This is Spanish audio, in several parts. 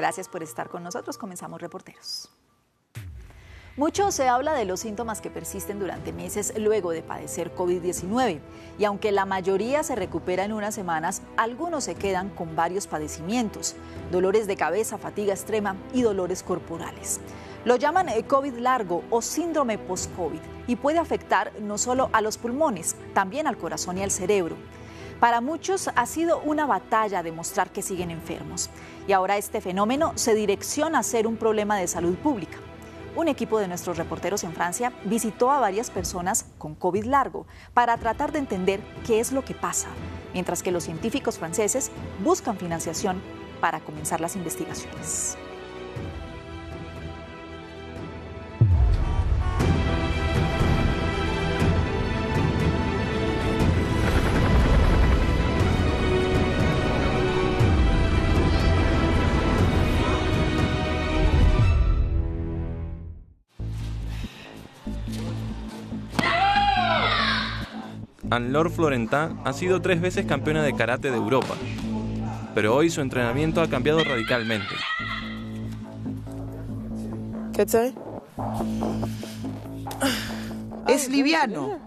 Gracias por estar con nosotros. Comenzamos reporteros. Mucho se habla de los síntomas que persisten durante meses luego de padecer COVID-19 y aunque la mayoría se recupera en unas semanas, algunos se quedan con varios padecimientos, dolores de cabeza, fatiga extrema y dolores corporales. Lo llaman eh, COVID largo o síndrome post-COVID y puede afectar no solo a los pulmones, también al corazón y al cerebro. Para muchos ha sido una batalla demostrar que siguen enfermos y ahora este fenómeno se direcciona a ser un problema de salud pública un equipo de nuestros reporteros en Francia visitó a varias personas con COVID largo para tratar de entender qué es lo que pasa, mientras que los científicos franceses buscan financiación para comenzar las investigaciones. Anne-Laure Florentin ha sido tres veces campeona de karate de Europa, pero hoy su entrenamiento ha cambiado radicalmente. Es liviano.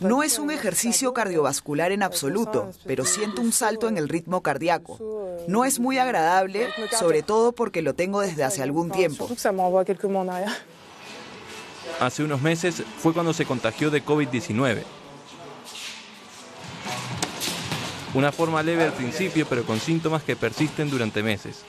No es un ejercicio cardiovascular en absoluto, pero siento un salto en el ritmo cardíaco. No es muy agradable, sobre todo porque lo tengo desde hace algún tiempo. Hace unos meses fue cuando se contagió de COVID-19. Una forma leve al principio, pero con síntomas que persisten durante meses.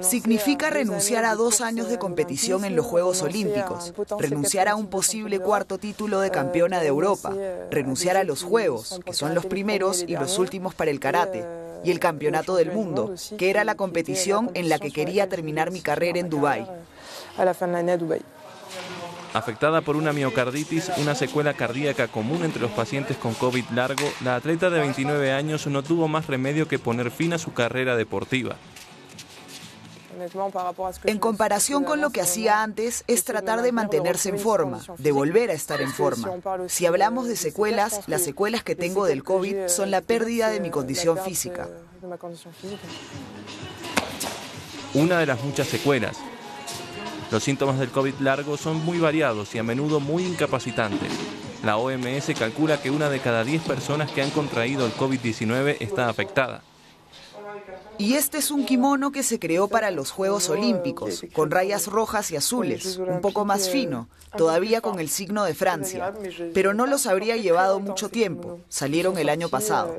Significa renunciar a dos años de competición en los Juegos Olímpicos, renunciar a un posible cuarto título de campeona de Europa, renunciar a los Juegos, que son los primeros y los últimos para el karate, y el Campeonato del Mundo, que era la competición en la que quería terminar mi carrera en Dubái a la fin de Dubai. Afectada por una miocarditis, una secuela cardíaca común entre los pacientes con COVID largo, la atleta de 29 años no tuvo más remedio que poner fin a su carrera deportiva. En comparación con lo que hacía antes, es tratar de mantenerse en forma, de volver a estar en forma. Si hablamos de secuelas, las secuelas que tengo del COVID son la pérdida de mi condición física. Una de las muchas secuelas, los síntomas del COVID largo son muy variados y a menudo muy incapacitantes. La OMS calcula que una de cada 10 personas que han contraído el COVID-19 está afectada. Y este es un kimono que se creó para los Juegos Olímpicos, con rayas rojas y azules, un poco más fino, todavía con el signo de Francia. Pero no los habría llevado mucho tiempo, salieron el año pasado.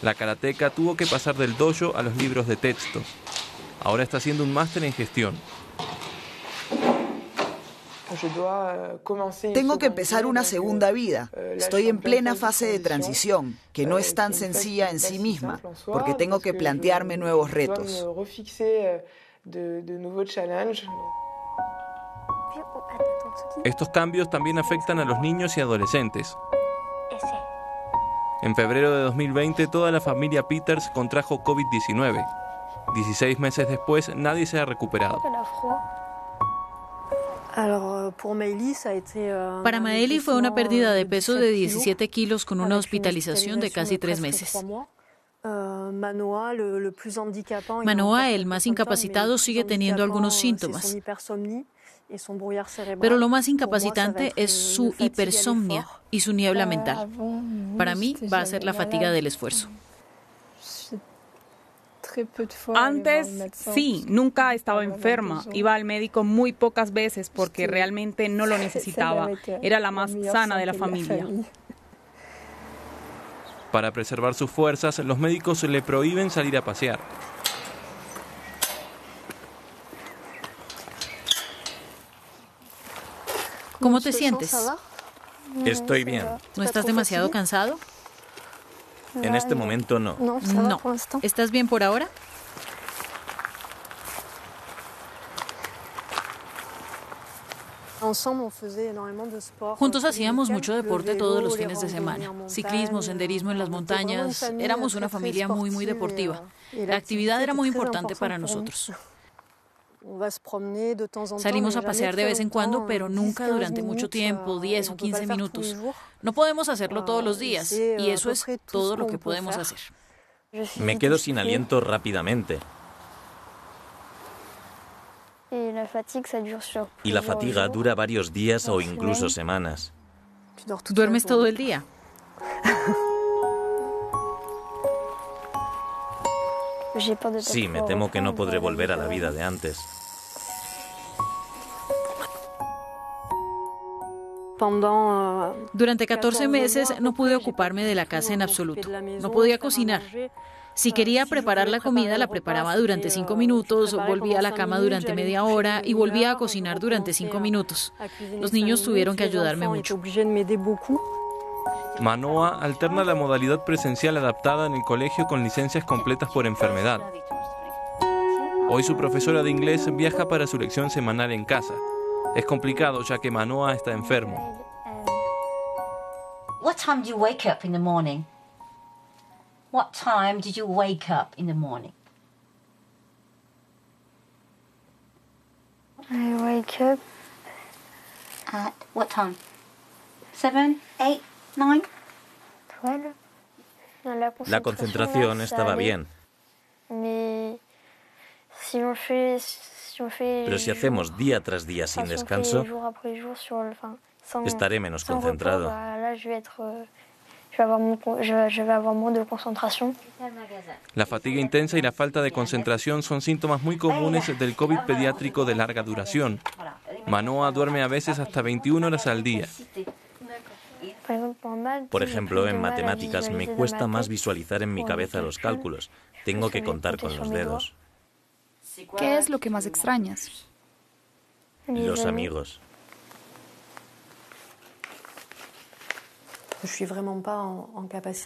La karateca tuvo que pasar del dojo a los libros de texto. Ahora está haciendo un máster en gestión. Tengo que empezar una segunda vida. Estoy en plena fase de transición, que no es tan sencilla en sí misma, porque tengo que plantearme nuevos retos. Estos cambios también afectan a los niños y adolescentes. En febrero de 2020, toda la familia Peters contrajo COVID-19. 16 meses después, nadie se ha recuperado. Para Maeli fue una pérdida de peso de 17 kilos con una hospitalización de casi tres meses. Manoa, el más incapacitado, sigue teniendo algunos síntomas. Pero lo más incapacitante es su hipersomnia y su niebla mental. Para mí va a ser la fatiga del esfuerzo. Antes sí, nunca estaba enferma. Iba al médico muy pocas veces porque realmente no lo necesitaba. Era la más sana de la familia. Para preservar sus fuerzas, los médicos le prohíben salir a pasear. ¿Cómo te sientes? Estoy bien. ¿No estás demasiado cansado? En este momento no. No. ¿Estás bien por ahora? Juntos hacíamos mucho deporte todos los fines de semana. Ciclismo, senderismo en las montañas. Éramos una familia muy, muy deportiva. La actividad era muy importante para nosotros. Salimos a pasear de vez en cuando, pero nunca durante mucho tiempo, 10 o 15 minutos. No podemos hacerlo todos los días y eso es todo lo que podemos hacer. Me quedo sin aliento rápidamente. Y la fatiga dura varios días o incluso semanas. ¿Duermes todo el día? Sí, me temo que no podré volver a la vida de antes. Durante 14 meses no pude ocuparme de la casa en absoluto. No podía cocinar. Si quería preparar la comida, la preparaba durante cinco minutos, volvía a la cama durante media hora y volvía a cocinar durante cinco minutos. Los niños tuvieron que ayudarme mucho. Manoa alterna la modalidad presencial adaptada en el colegio con licencias completas por enfermedad. Hoy su profesora de inglés viaja para su lección semanal en casa. Es complicado ya que Manoa está enfermo. What time do you wake up in the morning? What time did you wake up in the morning? I wake up At what time? Seven, eight, La concentración estaba bien, pero si hacemos día tras día sin descanso, estaré menos concentrado. euh. La fatiga intensa y la falta de concentración son síntomas muy comunes del COVID pediátrico de larga duración. Manoa duerme a veces hasta 21 horas al día. Par exemple, en maths, Por ejemplo, en matemáticas me cuesta más visualizar en mi cabeza los cálculos. Tengo que sur les contar con los dedos. ¿Qué es lo que más extrañas? Los amigos.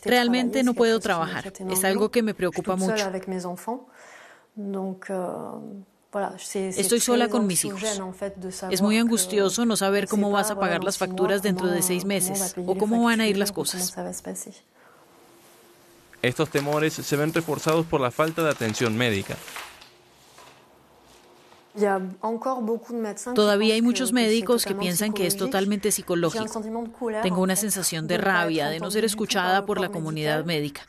Realmente no puedo trabajar. Es algo que me preocupa mucho. Estoy sola con mis hijos. Es muy angustioso no saber cómo vas a pagar las facturas dentro de seis meses o cómo van a ir las cosas. Estos temores se ven reforzados por la falta de atención médica. Todavía hay muchos médicos que piensan que es totalmente psicológico. Tengo una sensación de rabia, de no ser escuchada por la comunidad médica.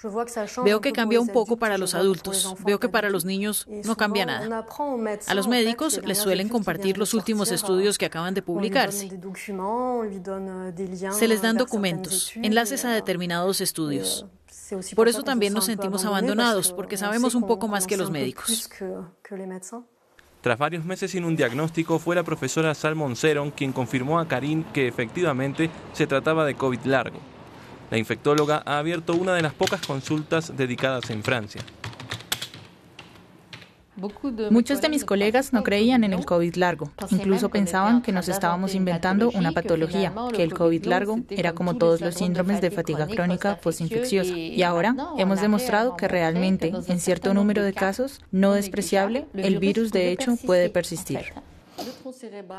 Veo que cambia un poco para los adultos, veo que para los niños no cambia nada. A los médicos les suelen compartir los últimos estudios que acaban de publicarse. Se les dan documentos, enlaces a determinados estudios. Por eso también nos sentimos abandonados, porque sabemos un poco más que los médicos. Tras varios meses sin un diagnóstico, fue la profesora Salmon Seron quien confirmó a Karim que efectivamente se trataba de COVID largo. La infectóloga ha abierto una de las pocas consultas dedicadas en Francia. Muchos de mis colegas no creían en el COVID largo. Incluso pensaban que nos estábamos inventando una patología, que el COVID largo era como todos los síndromes de fatiga crónica postinfecciosa. Y ahora hemos demostrado que realmente, en cierto número de casos, no despreciable, el virus de hecho puede persistir.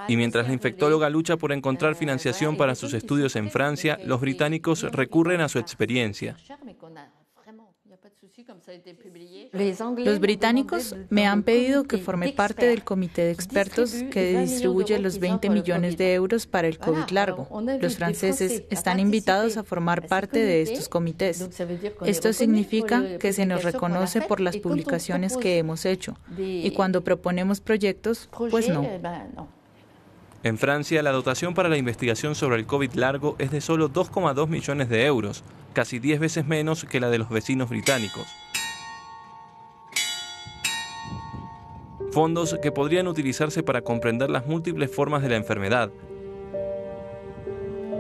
Y mientras la infectóloga lucha por encontrar financiación para sus estudios en Francia, los británicos recurren a su experiencia. Los británicos me han pedido que forme parte del comité de expertos que distribuye los 20 millones de euros para el COVID largo. Los franceses están invitados a formar parte de estos comités. Esto significa que se nos reconoce por las publicaciones que hemos hecho y cuando proponemos proyectos, pues no. En Francia, la dotación para la investigación sobre el COVID largo es de solo 2,2 millones de euros, casi 10 veces menos que la de los vecinos británicos. Fondos que podrían utilizarse para comprender las múltiples formas de la enfermedad.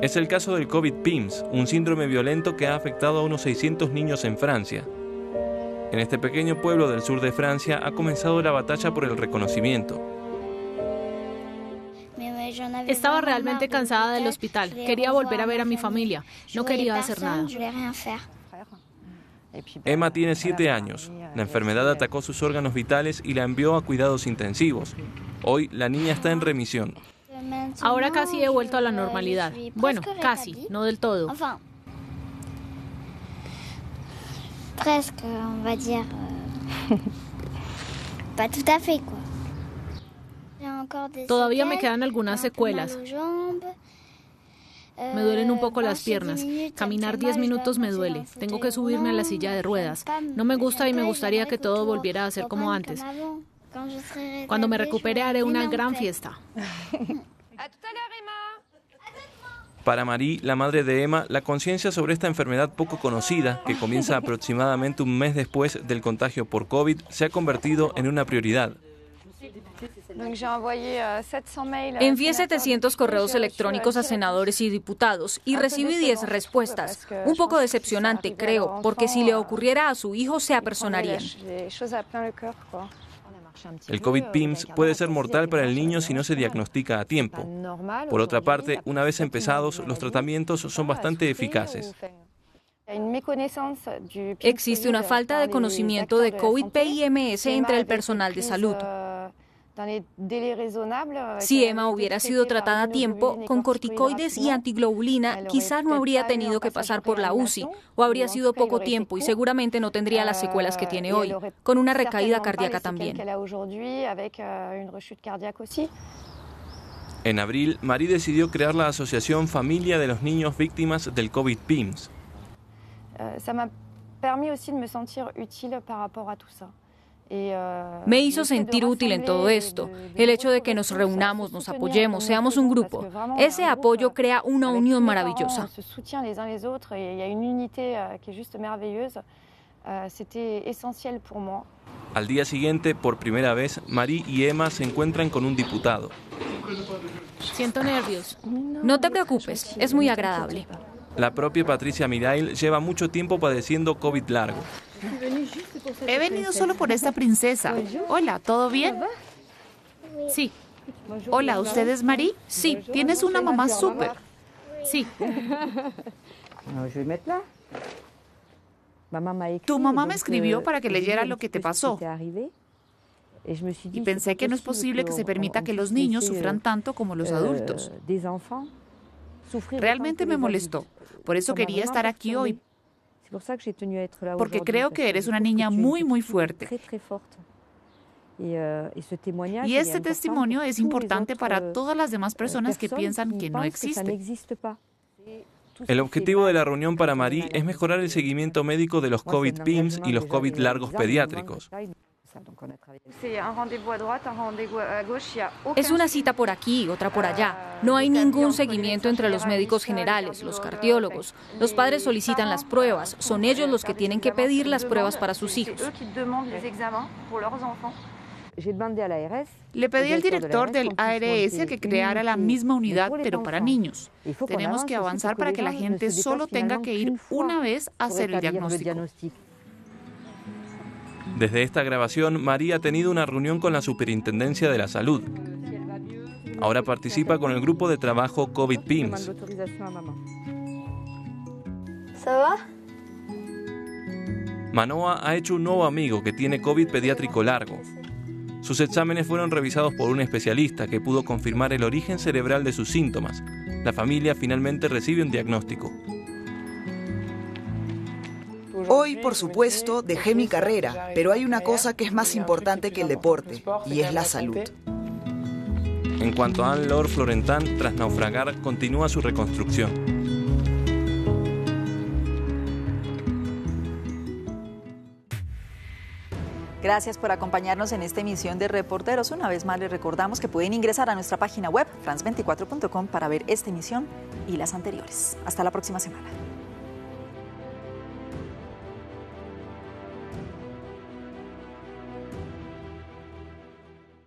Es el caso del COVID-PIMS, un síndrome violento que ha afectado a unos 600 niños en Francia. En este pequeño pueblo del sur de Francia ha comenzado la batalla por el reconocimiento. Estaba realmente cansada del hospital. Quería volver a ver a mi familia. No quería hacer nada. Emma tiene 7 años. La enfermedad atacó sus órganos vitales y la envió a cuidados intensivos. Hoy la niña está en remisión. Ahora casi he vuelto a la normalidad. Bueno, casi, no del todo. Presque, on va dire. Pas tout à fait, quoi. Todavía me quedan algunas secuelas. Me duelen un poco las piernas. Caminar 10 minutos me duele. Tengo que subirme a la silla de ruedas. No me gusta y me gustaría que todo volviera a ser como antes. Cuando me recupere haré una gran fiesta. Para Marie, la madre de Emma, la conciencia sobre esta enfermedad poco conocida, que comienza aproximadamente un mes después del contagio por COVID, se ha convertido en una prioridad. Envié 700 correos electrónicos a senadores y diputados y recibí 10 respuestas. Un poco decepcionante, creo, porque si le ocurriera a su hijo se apersonarían. El COVID-PIMS puede ser mortal para el niño si no se diagnostica a tiempo. Por otra parte, una vez empezados, los tratamientos son bastante eficaces. Existe una falta de conocimiento de COVID-PIMS entre el personal de salud. Si Emma hubiera sido tratada a tiempo con corticoides y antiglobulina, quizás no habría tenido que pasar por la UCI o habría sido poco tiempo y seguramente no tendría las secuelas que tiene hoy, con una recaída cardíaca también. En abril, Marie decidió crear la Asociación Familia de los Niños Víctimas del COVID-PIMS. Me hizo sentir útil en todo esto. El hecho de que nos reunamos, nos apoyemos, seamos un grupo. Ese apoyo crea una unión maravillosa. Al día siguiente, por primera vez, Marie y Emma se encuentran con un diputado. Siento nervios. No te preocupes, es muy agradable. La propia Patricia Mirail lleva mucho tiempo padeciendo COVID largo. He venido solo por esta princesa. Hola, ¿todo bien? Sí. Hola, ¿usted es Marie? Sí. Tienes una mamá súper. Sí. Tu mamá me escribió para que leyera lo que te pasó. Y pensé que no es posible que se permita que los niños sufran tanto como los adultos. Realmente me molestó. Por eso quería estar aquí hoy. Porque creo que eres una niña muy, muy fuerte. Y este testimonio es importante para todas las demás personas que piensan que no existe. El objetivo de la reunión para Marie es mejorar el seguimiento médico de los COVID-PIMS y los COVID largos pediátricos. Es una cita por aquí, otra por allá. No hay ningún seguimiento entre los médicos generales, los cardiólogos. Los padres solicitan las pruebas. Son ellos los que tienen que pedir las pruebas para sus hijos. Le pedí al director del ARS que creara la misma unidad, pero para niños. Tenemos que avanzar para que la gente solo tenga que ir una vez a hacer el diagnóstico. Desde esta grabación, María ha tenido una reunión con la Superintendencia de la Salud. Ahora participa con el grupo de trabajo COVID-PIMS. Manoa ha hecho un nuevo amigo que tiene COVID pediátrico largo. Sus exámenes fueron revisados por un especialista que pudo confirmar el origen cerebral de sus síntomas. La familia finalmente recibe un diagnóstico. Hoy, por supuesto, dejé mi carrera, pero hay una cosa que es más importante que el deporte, y es la salud. En cuanto a Anne-Laure Florentin, tras naufragar, continúa su reconstrucción. Gracias por acompañarnos en esta emisión de Reporteros. Una vez más les recordamos que pueden ingresar a nuestra página web, france24.com, para ver esta emisión y las anteriores. Hasta la próxima semana.